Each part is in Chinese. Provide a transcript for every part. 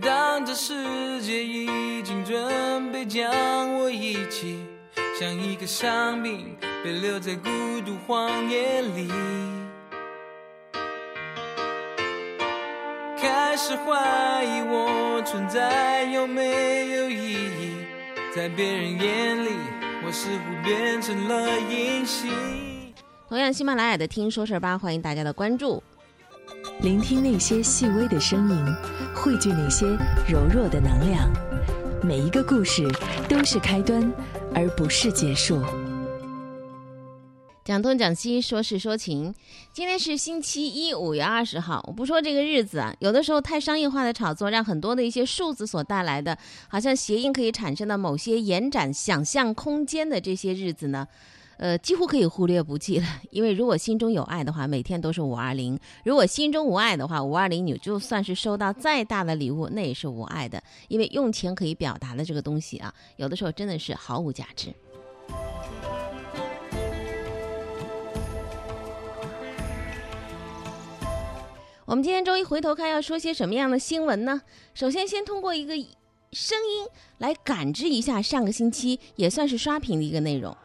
当这世界已经准备将我遗弃，像一个伤兵被留在孤独荒野里，开始怀疑我存在有没有意义，在别人眼里，我似乎变成了隐形。同样，喜马拉雅的听说事儿吧，欢迎大家的关注。聆听那些细微的声音，汇聚那些柔弱的能量。每一个故事都是开端，而不是结束。讲东讲西，说事说情。今天是星期一，五月二十号。我不说这个日子啊，有的时候太商业化的炒作，让很多的一些数字所带来的，好像谐音可以产生的某些延展想象空间的这些日子呢。呃，几乎可以忽略不计了，因为如果心中有爱的话，每天都是五二零；如果心中无爱的话，五二零你就算是收到再大的礼物，那也是无爱的。因为用钱可以表达的这个东西啊，有的时候真的是毫无价值。我们今天周一回头看要说些什么样的新闻呢？首先，先通过一个声音来感知一下上个星期也算是刷屏的一个内容。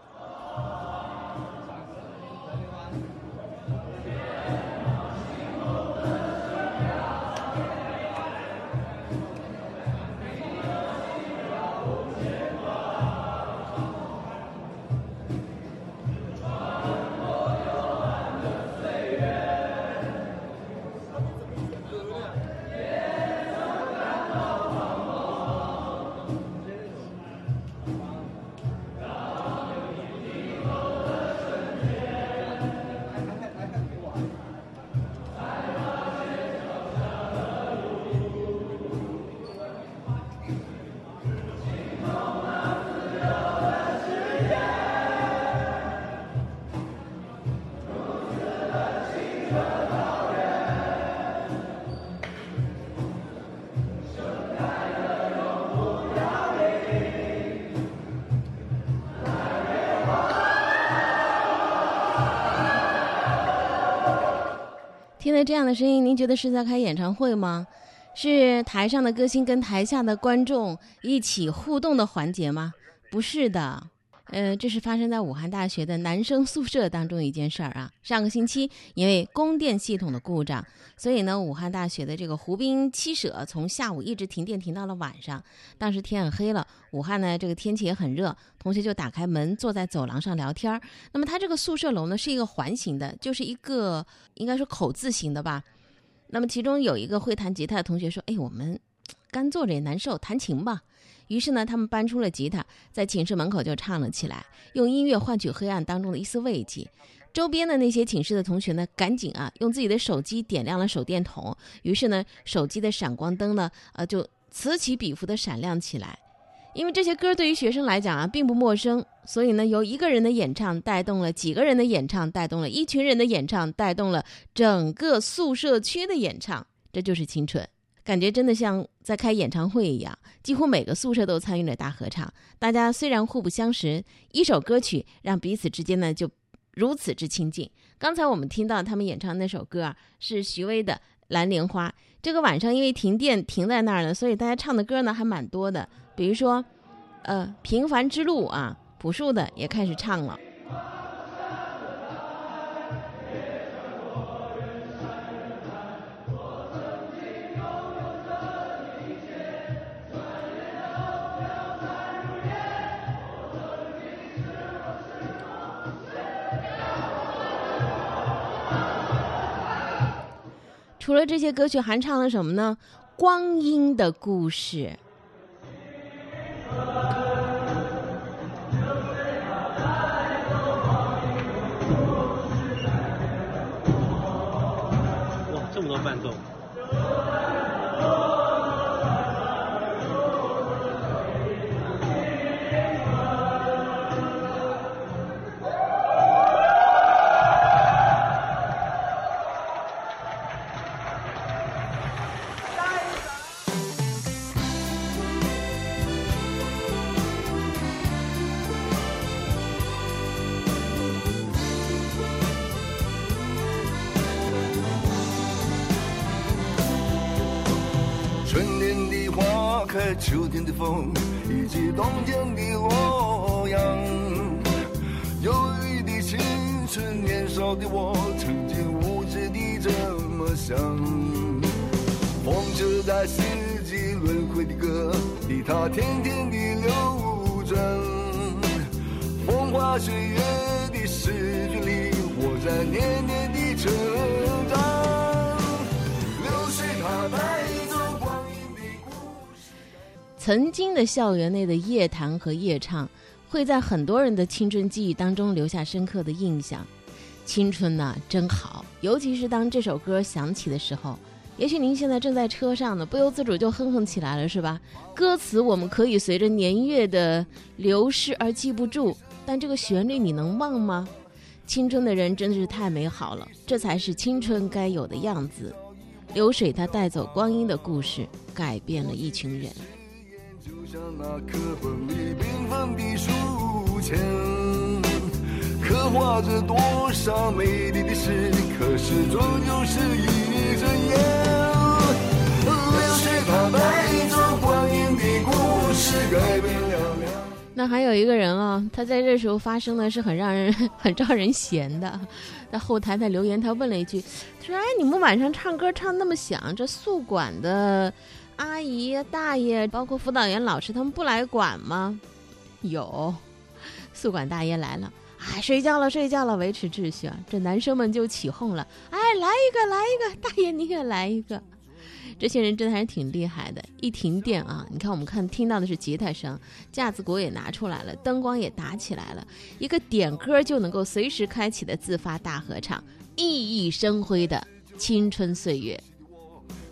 那这样的声音，您觉得是在开演唱会吗？是台上的歌星跟台下的观众一起互动的环节吗？不是的。呃，这是发生在武汉大学的男生宿舍当中一件事儿啊。上个星期，因为供电系统的故障，所以呢，武汉大学的这个湖滨七舍从下午一直停电停到了晚上。当时天很黑了，武汉呢这个天气也很热，同学就打开门坐在走廊上聊天儿。那么他这个宿舍楼呢是一个环形的，就是一个应该是口字形的吧。那么其中有一个会弹吉他的同学说：“哎，我们干坐着也难受，弹琴吧。”于是呢，他们搬出了吉他，在寝室门口就唱了起来，用音乐换取黑暗当中的一丝慰藉。周边的那些寝室的同学呢，赶紧啊，用自己的手机点亮了手电筒。于是呢，手机的闪光灯呢，呃，就此起彼伏的闪亮起来。因为这些歌对于学生来讲啊，并不陌生，所以呢，由一个人的演唱带动了几个人的演唱，带动了一群人的演唱，带动了整个宿舍区的演唱。这就是青春。感觉真的像在开演唱会一样，几乎每个宿舍都参与了大合唱。大家虽然互不相识，一首歌曲让彼此之间呢就如此之亲近。刚才我们听到他们演唱那首歌啊，是徐巍的《蓝莲花》。这个晚上因为停电停在那儿了，所以大家唱的歌呢还蛮多的。比如说，呃，《平凡之路》啊，朴树的也开始唱了。除了这些歌曲，还唱了什么呢？光阴的故事。哇，这么多伴奏！秋天的风，以及冬天的洛阳。忧郁的青春，年少的我，曾经无知地这么想。风车在四季轮回的歌里，它天天地流转。风花雪月的诗句里，我在年年的成长。流水它带。曾经的校园内的夜谈和夜唱，会在很多人的青春记忆当中留下深刻的印象。青春呐、真好，尤其是当这首歌响起的时候，也许您现在正在车上呢，不由自主就哼哼起来了，是吧？歌词我们可以随着年月的流逝而记不住，但这个旋律你能忘吗？青春的人真的是太美好了，这才是青春该有的样子。流水它带走光阴的故事，改变了一群人。就像那课本里缤纷的书签，刻画着多少美丽的事，可是终究是一阵烟。流水它带走光阴的故事，改变了两。那还有一个人啊，他在这时候发声呢，是很让人很招人嫌的。在后台在留言，他问了一句：“他说，哎，你们晚上唱歌唱那么响，这宿管的阿姨、大爷，包括辅导员老师，他们不来管吗？”有，宿管大爷来了，哎，睡觉了，睡觉了，维持秩序啊。这男生们就起哄了，哎，来一个，来一个，大爷你也来一个。这些人真的还是挺厉害的。一停电啊，你看我们看听到的是吉他声，架子鼓也拿出来了，灯光也打起来了，一个点歌就能够随时开启的自发大合唱，熠熠生辉的青春岁月。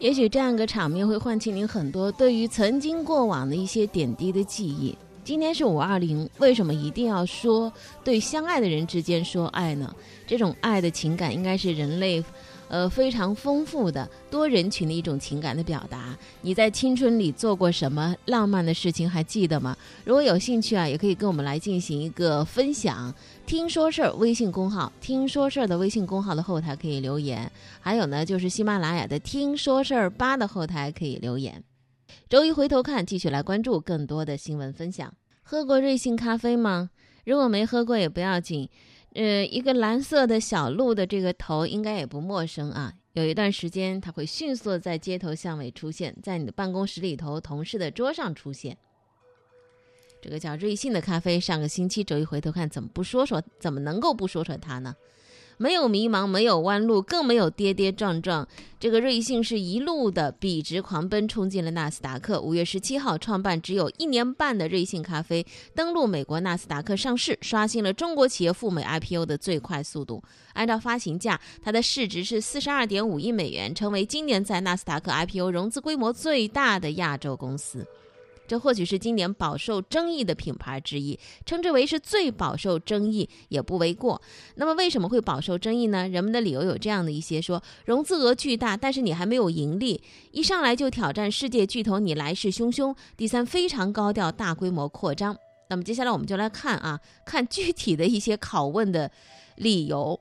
也许这样一个场面会唤起您很多对于曾经过往的一些点滴的记忆。今天是五二零，为什么一定要说对相爱的人之间说爱呢？这种爱的情感应该是人类，呃非常丰富的多人群的一种情感的表达。你在青春里做过什么浪漫的事情？还记得吗？如果有兴趣啊，也可以跟我们来进行一个分享。听说事儿微信公号，听说事儿的微信公号的后台可以留言，还有呢就是喜马拉雅的听说事儿吧的后台可以留言。周一回头看，继续来关注更多的新闻分享。喝过瑞幸咖啡吗？如果没喝过也不要紧。呃，一个蓝色的小鹿的这个头应该也不陌生啊。有一段时间，它会迅速在街头巷尾出现，在你的办公室里头、同事的桌上出现。这个叫瑞幸的咖啡，上个星期周一回头看，怎么不说说？怎么能够不说说它呢？没有迷茫，没有弯路，更没有跌跌撞撞。这个瑞幸是一路的笔直狂奔，冲进了纳斯达克。五月十七号，创办只有一年半的瑞幸咖啡登陆美国纳斯达克上市，刷新了中国企业赴美 IPO 的最快速度。按照发行价，它的市值是四十二点五亿美元，成为今年在纳斯达克 IPO 融资规模最大的亚洲公司。这或许是今年饱受争议的品牌之一，称之为是最饱受争议也不为过。那么为什么会饱受争议呢？人们的理由有这样的一些：说融资额巨大，但是你还没有盈利，一上来就挑战世界巨头，你来势汹汹；第三，非常高调，大规模扩张。那么接下来我们就来看啊，看具体的一些拷问的理由。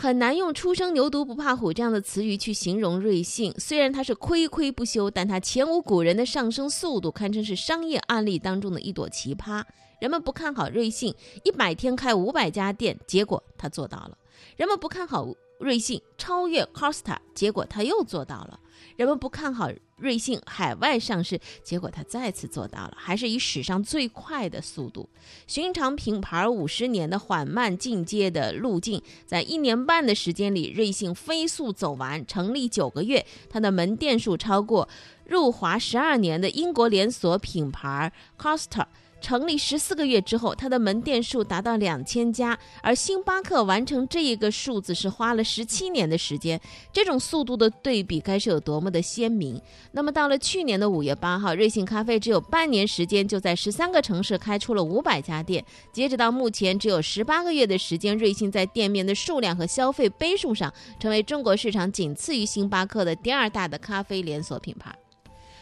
很难用“初生牛犊不怕虎”这样的词语去形容瑞幸。虽然它是亏亏不休，但它前无古人的上升速度，堪称是商业案例当中的一朵奇葩。人们不看好瑞幸一百天开五百家店，结果他做到了；人们不看好瑞幸超越 Costa，结果他又做到了；人们不看好瑞幸海外上市，结果它再次做到了，还是以史上最快的速度。寻常品牌五十年的缓慢进阶的路径，在一年半的时间里，瑞幸飞速走完。成立九个月，它的门店数超过入华十二年的英国连锁品牌 Costa。成立十四个月之后，它的门店数达到两千家，而星巴克完成这一个数字是花了十七年的时间。这种速度的对比，该是有多么的鲜明？那么到了去年的五月八号，瑞幸咖啡只有半年时间，就在十三个城市开出了五百家店。截止到目前，只有十八个月的时间，瑞幸在店面的数量和消费杯数上，成为中国市场仅次于星巴克的第二大的咖啡连锁品牌。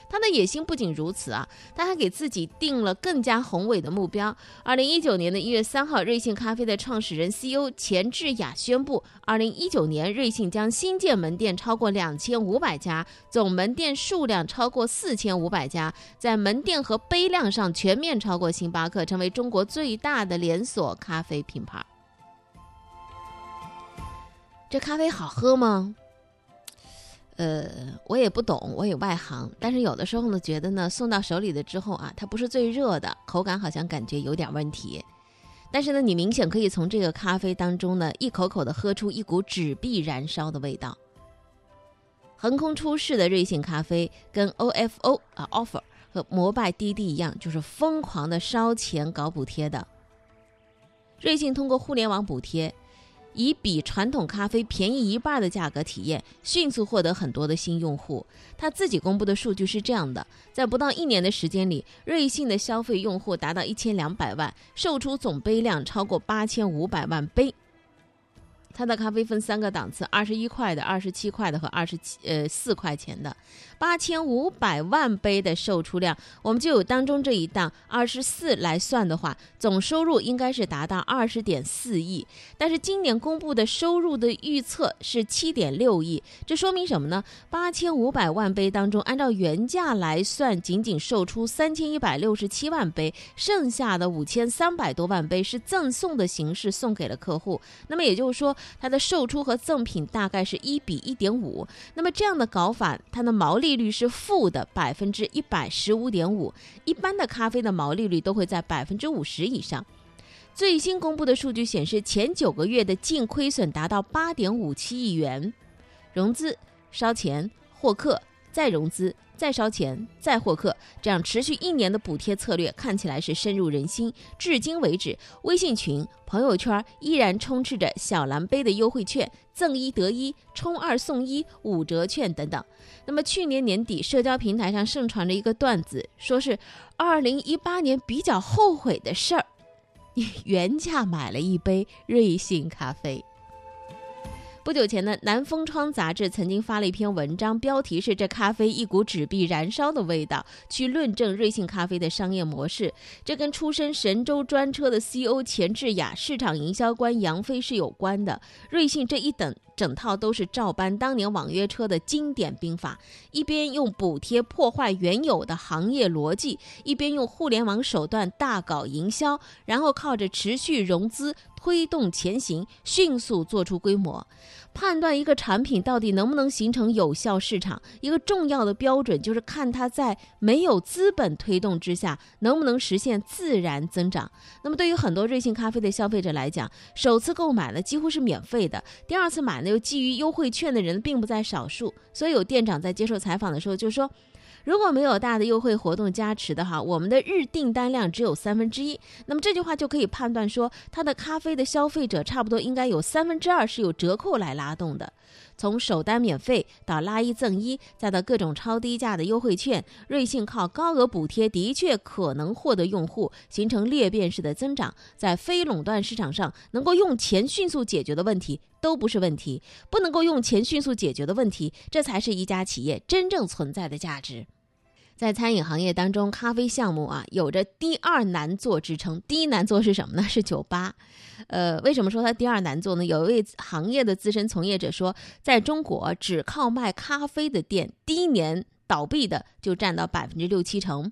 他的野心不仅如此啊，他还给自己定了更加宏伟的目标。二零一九年的一月三号，瑞幸咖啡的创始人 CEO 钱志雅宣布，二零一九年瑞幸将新建门店超过两千五百家，总门店数量超过四千五百家，在门店和杯量上全面超过星巴克，成为中国最大的连锁咖啡品牌。这咖啡好喝吗？呃，我也不懂，我也外行，但是有的时候呢，觉得呢，送到手里的之后啊，它不是最热的，口感好像感觉有点问题。但是呢，你明显可以从这个咖啡当中呢，一口口的喝出一股纸币燃烧的味道。横空出世的瑞幸咖啡跟 OFO 啊 offer 和摩拜滴滴一样，就是疯狂的烧钱搞补贴的。瑞幸通过互联网补贴。以比传统咖啡便宜一半的价格体验，迅速获得很多的新用户。他自己公布的数据是这样的：在不到一年的时间里，瑞幸的消费用户达到一千两百万，售出总杯量超过八千五百万杯。它的咖啡分三个档次：二十一块的、二十七块的和二十七呃四块钱的。八千五百万杯的售出量，我们就有当中这一档二十四来算的话，总收入应该是达到二十点四亿。但是今年公布的收入的预测是七点六亿，这说明什么呢？八千五百万杯当中，按照原价来算，仅仅售出三千一百六十七万杯，剩下的五千三百多万杯是赠送的形式送给了客户。那么也就是说。它的售出和赠品大概是一比一点五，那么这样的搞法，它的毛利率是负的百分之一百十五点五。一般的咖啡的毛利率都会在百分之五十以上。最新公布的数据显示，前九个月的净亏损达到八点五七亿元，融资、烧钱、获客、再融资。再烧钱，再获客，这样持续一年的补贴策略看起来是深入人心。至今为止，微信群、朋友圈依然充斥着小蓝杯的优惠券，赠一得一、充二送一、五折券等等。那么去年年底，社交平台上盛传着一个段子，说是二零一八年比较后悔的事儿，你 原价买了一杯瑞幸咖啡。不久前呢，《南风窗》杂志曾经发了一篇文章，标题是“这咖啡一股纸币燃烧的味道”，去论证瑞幸咖啡的商业模式。这跟出身神州专车的 CEO 钱志雅、市场营销官杨飞是有关的。瑞幸这一等。整套都是照搬当年网约车的经典兵法，一边用补贴破坏原有的行业逻辑，一边用互联网手段大搞营销，然后靠着持续融资推动前行，迅速做出规模。判断一个产品到底能不能形成有效市场，一个重要的标准就是看它在没有资本推动之下能不能实现自然增长。那么，对于很多瑞幸咖啡的消费者来讲，首次购买呢几乎是免费的，第二次买呢又基于优惠券的人并不在少数。所以有店长在接受采访的时候就说。如果没有大的优惠活动加持的话，我们的日订单量只有三分之一。那么这句话就可以判断说，它的咖啡的消费者差不多应该有三分之二是有折扣来拉动的。从首单免费到拉一赠一，再到各种超低价的优惠券，瑞幸靠高额补贴的确可能获得用户，形成裂变式的增长。在非垄断市场上，能够用钱迅速解决的问题都不是问题，不能够用钱迅速解决的问题，这才是一家企业真正存在的价值。在餐饮行业当中，咖啡项目啊有着第二难做之称。第一难做是什么呢？是酒吧。呃，为什么说它第二难做呢？有一位行业的资深从业者说，在中国只靠卖咖啡的店，第一年倒闭的就占到百分之六七成。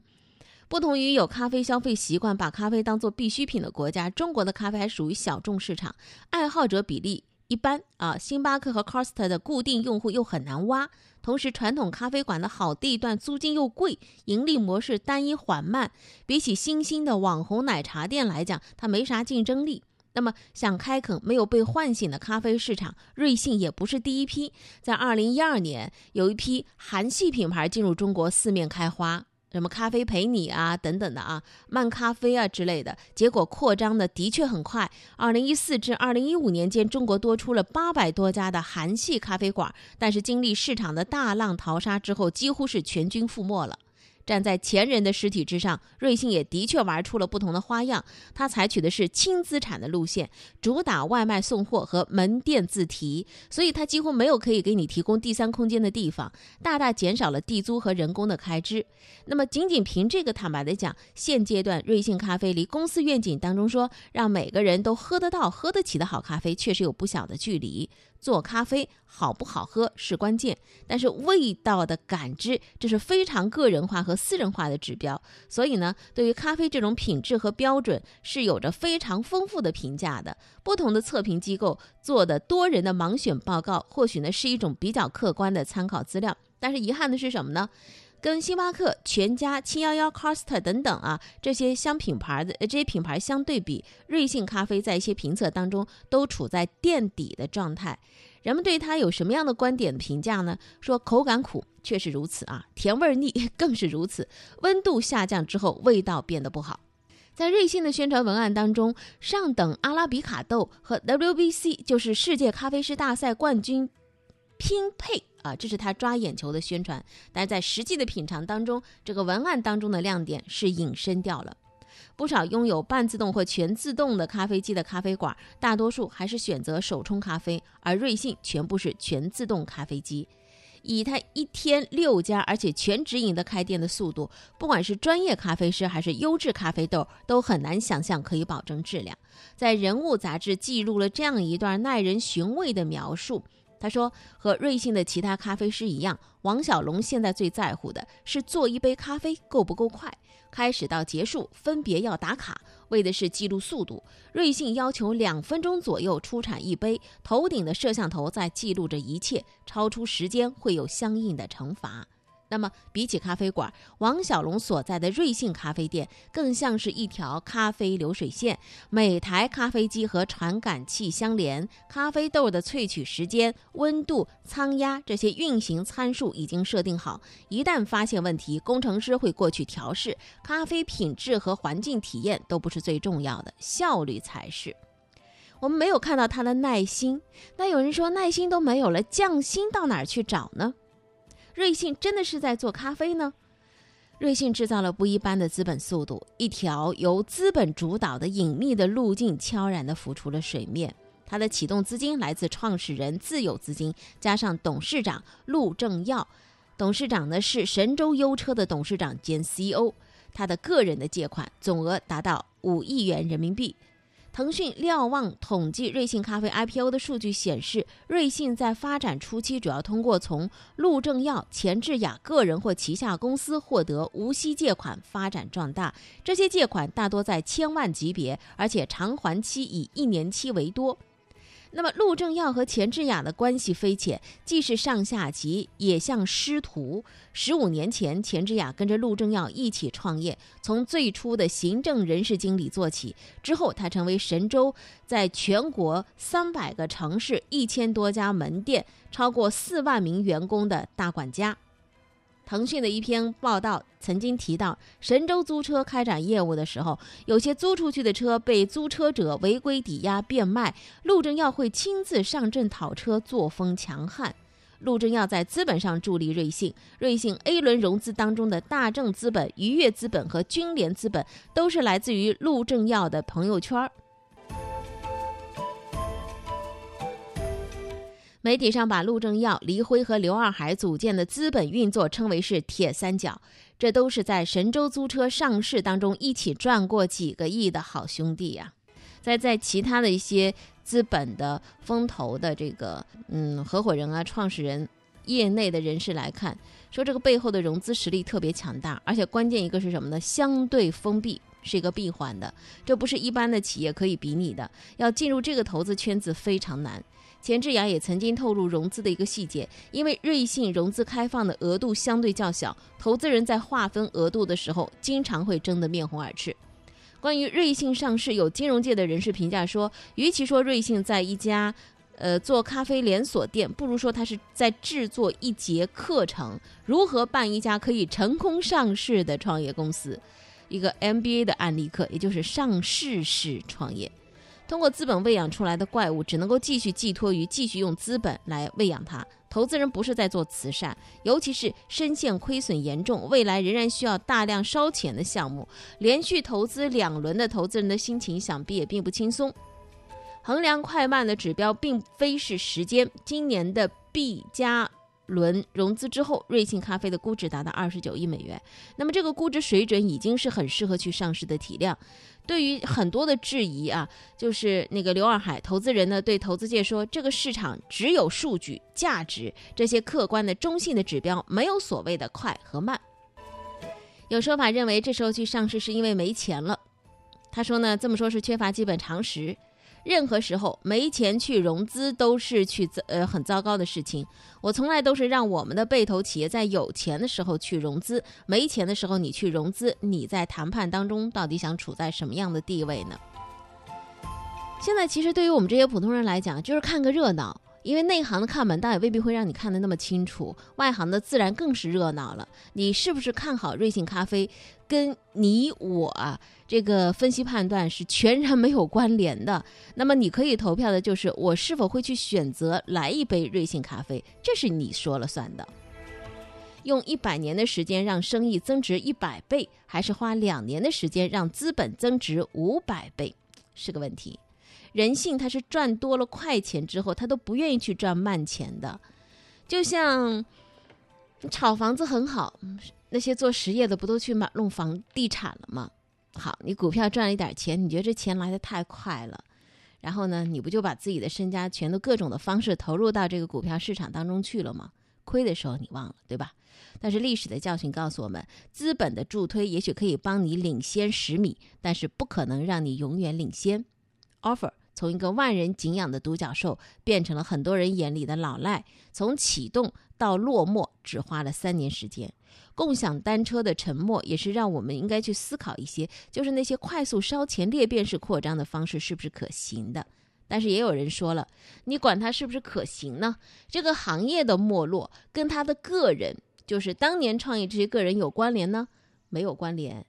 不同于有咖啡消费习惯、把咖啡当做必需品的国家，中国的咖啡还属于小众市场，爱好者比例。一般啊，星巴克和 Costa 的固定用户又很难挖，同时传统咖啡馆的好地段租金又贵，盈利模式单一缓慢，比起新兴的网红奶茶店来讲，它没啥竞争力。那么想开垦没有被唤醒的咖啡市场，瑞幸也不是第一批。在二零一二年，有一批韩系品牌进入中国，四面开花。什么咖啡陪你啊等等的啊，慢咖啡啊之类的，结果扩张的的确很快。二零一四至二零一五年间，中国多出了八百多家的韩系咖啡馆，但是经历市场的大浪淘沙之后，几乎是全军覆没了。站在前人的尸体之上，瑞幸也的确玩出了不同的花样。它采取的是轻资产的路线，主打外卖送货和门店自提，所以它几乎没有可以给你提供第三空间的地方，大大减少了地租和人工的开支。那么，仅仅凭这个，坦白的讲，现阶段瑞幸咖啡离公司愿景当中说让每个人都喝得到、喝得起的好咖啡，确实有不小的距离。做咖啡好不好喝是关键，但是味道的感知这是非常个人化和私人化的指标。所以呢，对于咖啡这种品质和标准是有着非常丰富的评价的。不同的测评机构做的多人的盲选报告，或许呢是一种比较客观的参考资料。但是遗憾的是什么呢？跟星巴克、全家、七幺幺、Costa 等等啊这些相品牌的这些品牌相对比，瑞幸咖啡在一些评测当中都处在垫底的状态。人们对它有什么样的观点评价呢？说口感苦，确实如此啊，甜味腻 更是如此。温度下降之后，味道变得不好。在瑞幸的宣传文案当中，上等阿拉比卡豆和 WBC 就是世界咖啡师大赛冠军拼配。啊，这是他抓眼球的宣传，但是在实际的品尝当中，这个文案当中的亮点是隐身掉了。不少拥有半自动或全自动的咖啡机的咖啡馆，大多数还是选择手冲咖啡，而瑞幸全部是全自动咖啡机。以他一天六家而且全直营的开店的速度，不管是专业咖啡师还是优质咖啡豆，都很难想象可以保证质量。在《人物》杂志记录了这样一段耐人寻味的描述。他说：“和瑞幸的其他咖啡师一样，王小龙现在最在乎的是做一杯咖啡够不够快，开始到结束分别要打卡，为的是记录速度。瑞幸要求两分钟左右出产一杯，头顶的摄像头在记录着一切，超出时间会有相应的惩罚。”那么，比起咖啡馆，王小龙所在的瑞幸咖啡店更像是一条咖啡流水线。每台咖啡机和传感器相连，咖啡豆的萃取时间、温度、仓压这些运行参数已经设定好。一旦发现问题，工程师会过去调试。咖啡品质和环境体验都不是最重要的，效率才是。我们没有看到他的耐心。那有人说，耐心都没有了，匠心到哪儿去找呢？瑞幸真的是在做咖啡呢？瑞幸制造了不一般的资本速度，一条由资本主导的隐秘的路径悄然地浮出了水面。它的启动资金来自创始人自有资金，加上董事长陆正耀，董事长呢是神州优车的董事长兼 CEO，他的个人的借款总额达到五亿元人民币。腾讯瞭望统计瑞幸咖啡 IPO 的数据显示，瑞幸在发展初期主要通过从陆正耀、钱志雅个人或旗下公司获得无息借款发展壮大。这些借款大多在千万级别，而且偿还期以一年期为多。那么，陆正耀和钱志雅的关系匪浅，既是上下级，也像师徒。十五年前，钱志雅跟着陆正耀一起创业，从最初的行政人事经理做起，之后他成为神州在全国三百个城市、一千多家门店、超过四万名员工的大管家。腾讯的一篇报道曾经提到，神州租车开展业务的时候，有些租出去的车被租车者违规抵押变卖，陆正耀会亲自上阵讨车，作风强悍。陆正耀在资本上助力瑞幸，瑞幸 A 轮融资当中的大正资本、愉悦资本和君联资本，都是来自于陆正耀的朋友圈儿。媒体上把陆正耀、黎辉和刘二海组建的资本运作称为是“铁三角”，这都是在神州租车上市当中一起赚过几个亿的好兄弟呀。在在其他的一些资本的风投的这个嗯合伙人啊、创始人、业内的人士来看，说这个背后的融资实力特别强大，而且关键一个是什么呢？相对封闭，是一个闭环的，这不是一般的企业可以比拟的。要进入这个投资圈子非常难。钱志雅也曾经透露融资的一个细节，因为瑞信融资开放的额度相对较小，投资人在划分额度的时候，经常会争得面红耳赤。关于瑞信上市，有金融界的人士评价说，与其说瑞幸在一家。呃，做咖啡连锁店，不如说他是在制作一节课程，如何办一家可以成功上市的创业公司，一个 MBA 的案例课，也就是上市式创业。通过资本喂养出来的怪物，只能够继续寄托于继续用资本来喂养它。投资人不是在做慈善，尤其是深陷亏损严重、未来仍然需要大量烧钱的项目，连续投资两轮的投资人的心情想必也并不轻松。衡量快慢的指标并非是时间。今年的 B 加轮融资之后，瑞幸咖啡的估值达到二十九亿美元。那么这个估值水准已经是很适合去上市的体量。对于很多的质疑啊，就是那个刘二海投资人呢对投资界说，这个市场只有数据、价值这些客观的中性的指标，没有所谓的快和慢。有说法认为这时候去上市是因为没钱了。他说呢，这么说是缺乏基本常识。任何时候没钱去融资都是去呃很糟糕的事情。我从来都是让我们的被投企业在有钱的时候去融资，没钱的时候你去融资，你在谈判当中到底想处在什么样的地位呢？现在其实对于我们这些普通人来讲，就是看个热闹。因为内行的看门道也未必会让你看得那么清楚，外行的自然更是热闹了。你是不是看好瑞幸咖啡，跟你我这个分析判断是全然没有关联的。那么你可以投票的就是我是否会去选择来一杯瑞幸咖啡，这是你说了算的。用一百年的时间让生意增值一百倍，还是花两年的时间让资本增值五百倍，是个问题。人性，他是赚多了快钱之后，他都不愿意去赚慢钱的。就像炒房子很好，那些做实业的不都去买弄房地产了吗？好，你股票赚了一点钱，你觉得这钱来的太快了，然后呢，你不就把自己的身家全都各种的方式投入到这个股票市场当中去了吗？亏的时候你忘了，对吧？但是历史的教训告诉我们，资本的助推也许可以帮你领先十米，但是不可能让你永远领先。Offer。从一个万人敬仰的独角兽变成了很多人眼里的老赖，从启动到落寞只花了三年时间。共享单车的沉默也是让我们应该去思考一些，就是那些快速烧钱裂变式扩张的方式是不是可行的？但是也有人说了，你管它是不是可行呢？这个行业的没落跟他的个人，就是当年创业这些个人有关联呢？没有关联。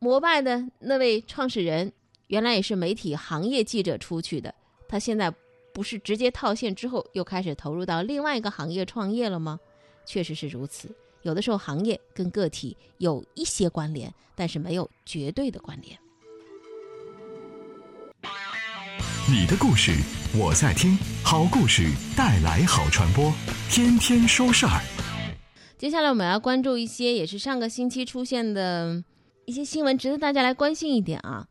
摩拜的那位创始人。原来也是媒体行业记者出去的，他现在不是直接套现之后又开始投入到另外一个行业创业了吗？确实是如此。有的时候行业跟个体有一些关联，但是没有绝对的关联。你的故事我在听，好故事带来好传播，天天说事儿。接下来我们要关注一些也是上个星期出现的一些新闻，值得大家来关心一点啊。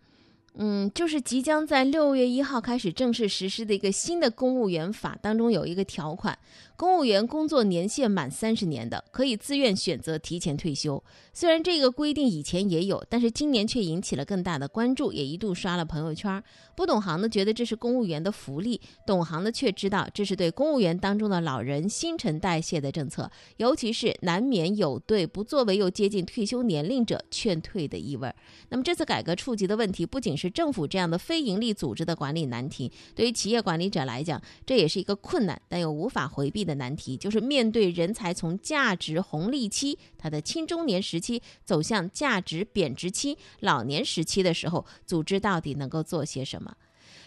嗯，就是即将在六月一号开始正式实施的一个新的公务员法当中有一个条款。公务员工作年限满三十年的，可以自愿选择提前退休。虽然这个规定以前也有，但是今年却引起了更大的关注，也一度刷了朋友圈。不懂行的觉得这是公务员的福利，懂行的却知道这是对公务员当中的老人新陈代谢的政策，尤其是难免有对不作为又接近退休年龄者劝退的意味。那么这次改革触及的问题，不仅是政府这样的非营利组织的管理难题，对于企业管理者来讲，这也是一个困难但又无法回避。的难题就是面对人才从价值红利期，他的青中年时期走向价值贬值期、老年时期的时候，组织到底能够做些什么？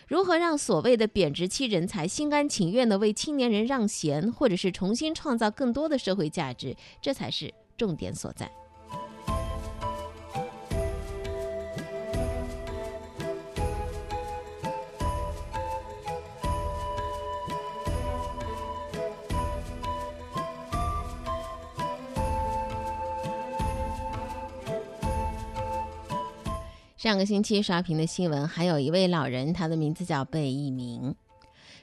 如何让所谓的贬值期人才心甘情愿的为青年人让贤，或者是重新创造更多的社会价值？这才是重点所在。上个星期刷屏的新闻，还有一位老人，他的名字叫贝一鸣。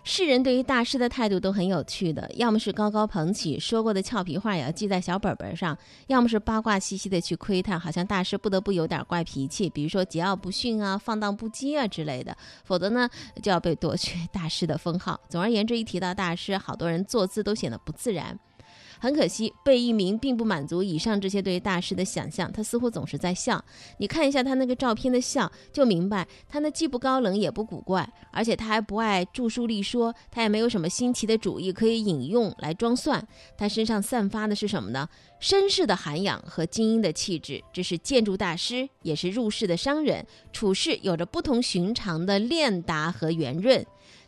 世人对于大师的态度都很有趣的，要么是高高捧起，说过的俏皮话也要记在小本本上；要么是八卦兮兮的去窥探，好像大师不得不有点怪脾气，比如说桀骜不驯啊、放荡不羁啊之类的，否则呢就要被夺去大师的封号。总而言之，一提到大师，好多人坐姿都显得不自然。很可惜，贝聿铭并不满足以上这些对大师的想象，他似乎总是在笑。你看一下他那个照片的笑，就明白他那既不高冷也不古怪，而且他还不爱著书立说，他也没有什么新奇的主意可以引用来装蒜。他身上散发的是什么呢？绅士的涵养和精英的气质。这是建筑大师，也是入世的商人，处事有着不同寻常的练达和圆润。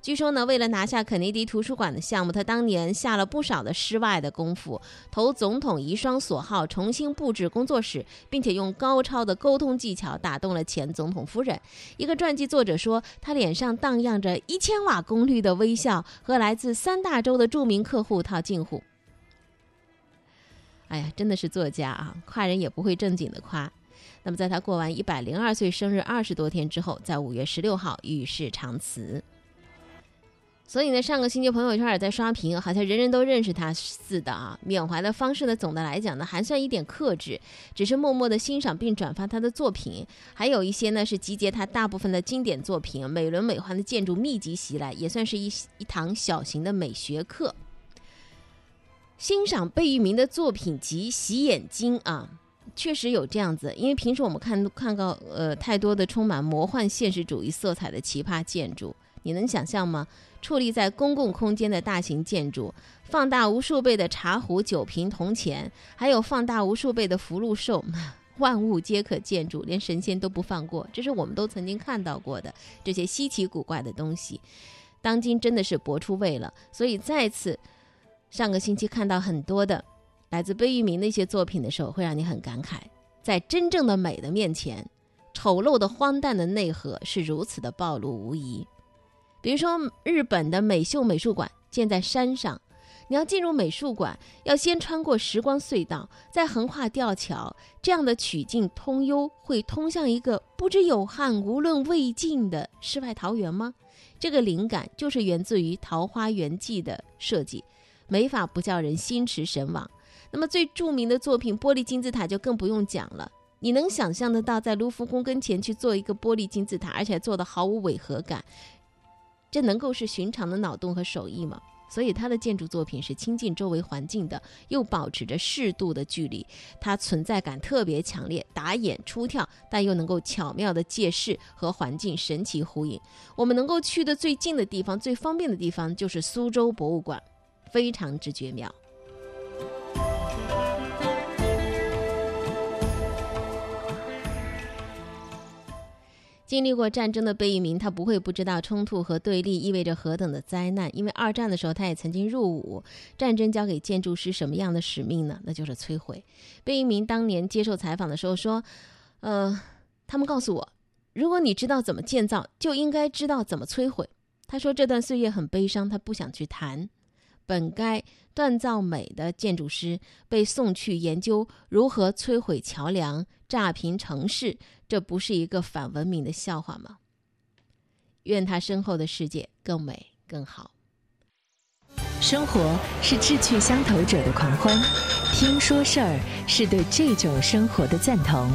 据说呢，为了拿下肯尼迪图书馆的项目，他当年下了不少的室外的功夫，投总统遗孀所好，重新布置工作室，并且用高超的沟通技巧打动了前总统夫人。一个传记作者说，他脸上荡漾着一千瓦功率的微笑，和来自三大洲的著名客户套近乎。哎呀，真的是作家啊，夸人也不会正经的夸。那么，在他过完一百零二岁生日二十多天之后，在五月十六号与世长辞。所以呢，上个星期朋友圈也在刷屏，好像人人都认识他似的啊。缅怀的方式呢，总的来讲呢，还算一点克制，只是默默的欣赏并转发他的作品。还有一些呢，是集结他大部分的经典作品，美轮美奂的建筑密集袭来，也算是一一堂小型的美学课。欣赏贝聿铭的作品集，洗眼睛啊，确实有这样子。因为平时我们看看到呃太多的充满魔幻现实主义色彩的奇葩建筑，你能想象吗？矗立在公共空间的大型建筑，放大无数倍的茶壶、酒瓶、铜钱，还有放大无数倍的福禄寿，万物皆可建筑，连神仙都不放过。这是我们都曾经看到过的这些稀奇古怪的东西，当今真的是博出位了。所以再次，上个星期看到很多的来自贝聿铭那些作品的时候，会让你很感慨，在真正的美的面前，丑陋的荒诞的内核是如此的暴露无遗。比如说，日本的美秀美术馆建在山上，你要进入美术馆，要先穿过时光隧道，再横跨吊桥，这样的曲径通幽，会通向一个不知有汉无论魏晋的世外桃源吗？这个灵感就是源自于《桃花源记》的设计，没法不叫人心驰神往。那么最著名的作品《玻璃金字塔》就更不用讲了，你能想象得到在卢浮宫跟前去做一个玻璃金字塔，而且做的毫无违和感？这能够是寻常的脑洞和手艺吗？所以他的建筑作品是亲近周围环境的，又保持着适度的距离，它存在感特别强烈，打眼出跳，但又能够巧妙的借势和环境神奇呼应。我们能够去的最近的地方、最方便的地方就是苏州博物馆，非常之绝妙。经历过战争的贝聿铭，他不会不知道冲突和对立意味着何等的灾难。因为二战的时候，他也曾经入伍。战争交给建筑师什么样的使命呢？那就是摧毁。贝聿铭当年接受采访的时候说：“呃，他们告诉我，如果你知道怎么建造，就应该知道怎么摧毁。”他说这段岁月很悲伤，他不想去谈。本该锻造美的建筑师，被送去研究如何摧毁桥梁、炸平城市。这不是一个反文明的笑话吗？愿他身后的世界更美更好。生活是志趣相投者的狂欢，听说事儿是对这种生活的赞同。